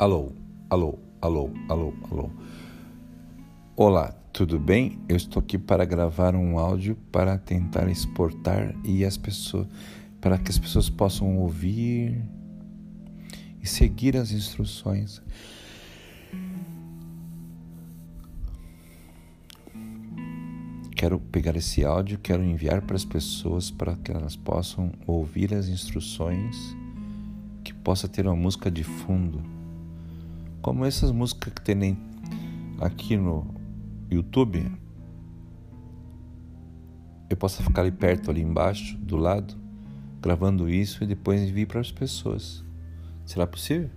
Alô, alô, alô, alô, alô. Olá, tudo bem? Eu estou aqui para gravar um áudio para tentar exportar e as pessoas para que as pessoas possam ouvir e seguir as instruções. Quero pegar esse áudio, quero enviar para as pessoas para que elas possam ouvir as instruções, que possa ter uma música de fundo, como essas músicas que tem aqui no YouTube, eu possa ficar ali perto, ali embaixo, do lado, gravando isso e depois enviar para as pessoas. Será possível?